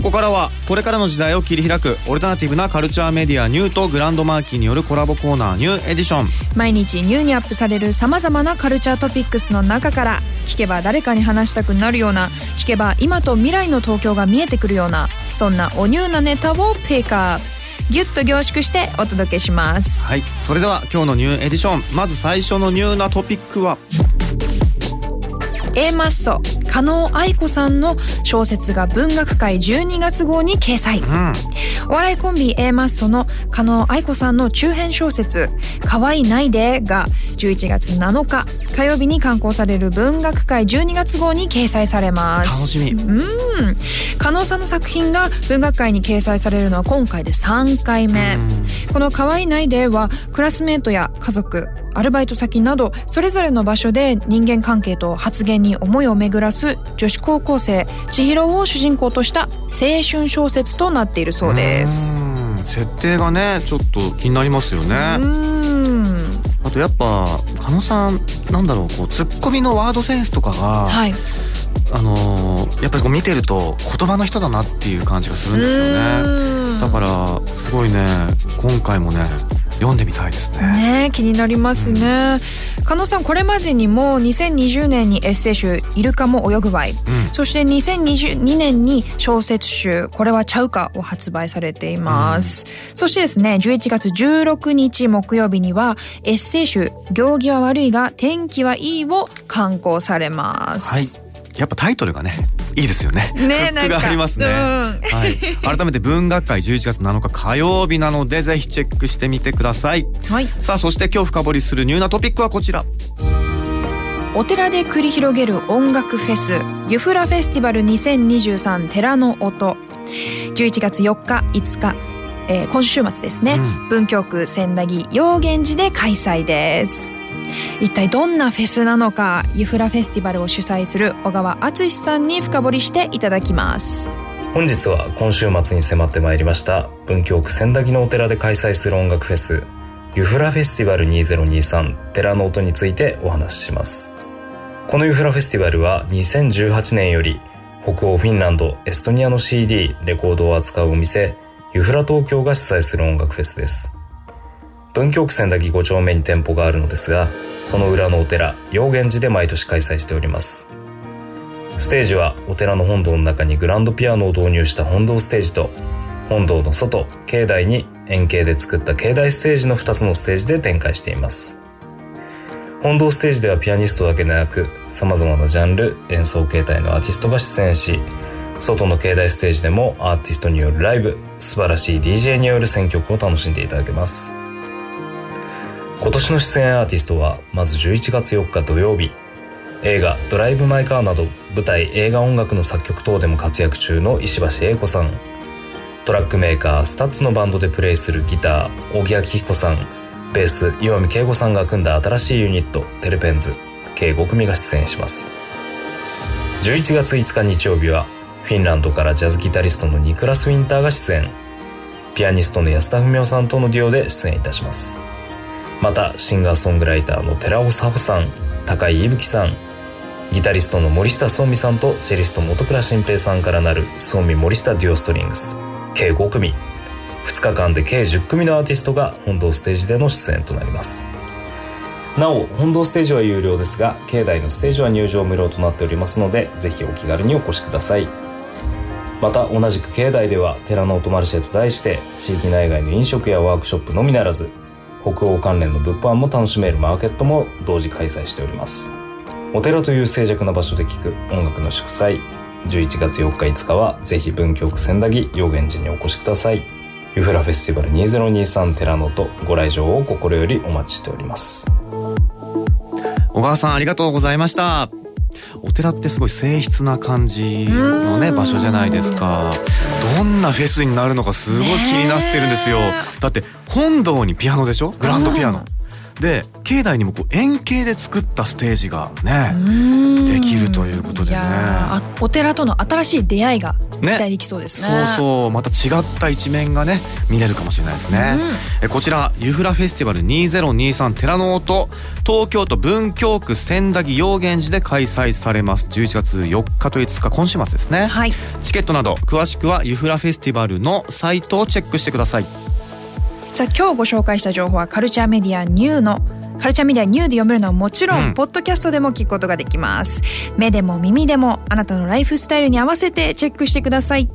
ここからはこれからの時代を切り開くオルタナティブなカルチャーメディアニューとグランドマーキーによるコラボコーナーニューエディション。毎日ニューにアップされるさまざまなカルチャートピックスの中から聞けば誰かに話したくなるような聞けば今と未来の東京が見えてくるようなそんなおニューなネタをピックアップギュッと凝縮してお届けします。はいそれでは今日のニューエディションまず最初のニューなトピックは？A マッソ加納愛子さんの小説が文学界12月号に掲載。うん。お笑いコンビ A マッソの加納愛子さんの中編小説「かわいないで」が11月7日火曜日に刊行される文学界12月号に掲載されます。楽しみ。うん。加納さんの作品が文学界に掲載されるのは今回で3回目。この「かわいないで」はクラスメートや家族アルバイト先などそれぞれの場所で人間関係と発言に思いを巡らす女子高校生千尋を主人公とした青春小説となっているそうです。うん設定がねちょっと気になりますよねうんあとやっぱ加納さんなんだろうこうツッコミのワードセンスとかが、はい。あのーやっぱりこう見てると言葉の人だなっていう感じがするんですよねだからすごいね今回もね読んでみたいですね。ねえ気になりますね。加納さんこれまでにも2020年にエッセイ集「イルカも泳ぐわい」うん。そして2022年に小説集「これはちゃうか」を発売されています、そしてですね11月16日木曜日にはエッセイ集「行儀は悪いが天気はいい」を刊行されます。はい。やっぱタイトルがねいいですよね。ねフックがありますね、うん。はい、改めて文学界11月7日火曜日なのでぜひチェックしてみてください。はい。さあそして今日深掘りするニューなトピックはこちら。お寺で繰り広げる音楽フェスユフラフェスティバル2023寺の音。11月4日5日、えー今週末ですね、うん。文京区千駄木陽源寺で開催です一体どんなフェスなのかユフラフェスティバルを主催する小川敦さんに深掘りしていただきます。本日は今週末に迫ってまいりました文京区千駄木のお寺で開催する音楽フェスユフラフェスティバル2023寺の音についてお話しします。このユフラフェスティバルは2018年より北欧フィンランドエストニアの CD レコードを扱うお店ユフラ東京が主催する音楽フェスです。文京区千駄木5丁目に店舗があるのですがその裏のお寺陽源寺で毎年開催しております。ステージはお寺の本堂の中にグランドピアノを導入した本堂ステージと本堂の外境内に円形で作った境内ステージの2つのステージで展開しています。本堂ステージではピアニストだけでなく様々なジャンル演奏形態のアーティストが出演し外の境内ステージでもアーティストによるライブ素晴らしい DJ による選曲を楽しんでいただけます。今年の出演アーティストはまず11月4日土曜日。映画「ドライブ・マイ・カー」など舞台映画音楽の作曲等でも活躍中の石橋英子さん。トラックメーカー STUTS のバンドでプレイするギター仰木亮彦さん。ベース岩見継吾さんが組んだ新しいユニットテレペンズ。計5組が出演します。11月5日日曜日はフィンランドからジャズギタリストのニクラス・ウィンターが出演。ピアニストの安田文夫さんとのデュオで出演いたします。またシンガーソングライターの寺尾佐穂さん高井伊吹さんギタリストの森下聡美さんとチェリスト本倉新平さんからなる聡美森下デュオストリングス計5組。2日間で計10組のアーティストが本堂ステージでの出演となります。なお本堂ステージは有料ですが境内のステージは入場無料となっておりますのでぜひお気軽にお越しください。また同じく境内では寺の音マルシェと題して地域内外の飲食やワークショップのみならず北欧関連の物販も楽しめるマーケットも同時開催しております。お寺という静寂な場所で聴く音楽の祝祭。11月4日5日はぜひ文京区千駄木陽源寺にお越しください。ユフラフェスティバル2023寺の音ご来場を心よりお待ちしております。小川さんありがとうございました。お寺ってすごい静筆な感じのね場所じゃないですか。どんなフェスになるのかすごい気になってるんですよ。ねだって本堂にピアノでしょ？グランドピアノで境内にもこう円形で作ったステージがねできるということでね。お寺との新しい出会いが期ね待できそうですね。そうそうまた違った一面がね見れるかもしれないですね、えこちらユフラフェスティバル2023寺の音。東京都文京区千駄木陽源寺で開催されます。11月4日と5日今週末ですね、はい。チケットなど詳しくはユフラフェスティバルのサイトをチェックしてくださいさあ今日ご紹介した情報はカルチャーメディアニューのカルチャーメディアニューで読めるのはもちろん、うん。ポッドキャストでも聞くことができます。目でも耳でもあなたのライフスタイルに合わせてチェックしてください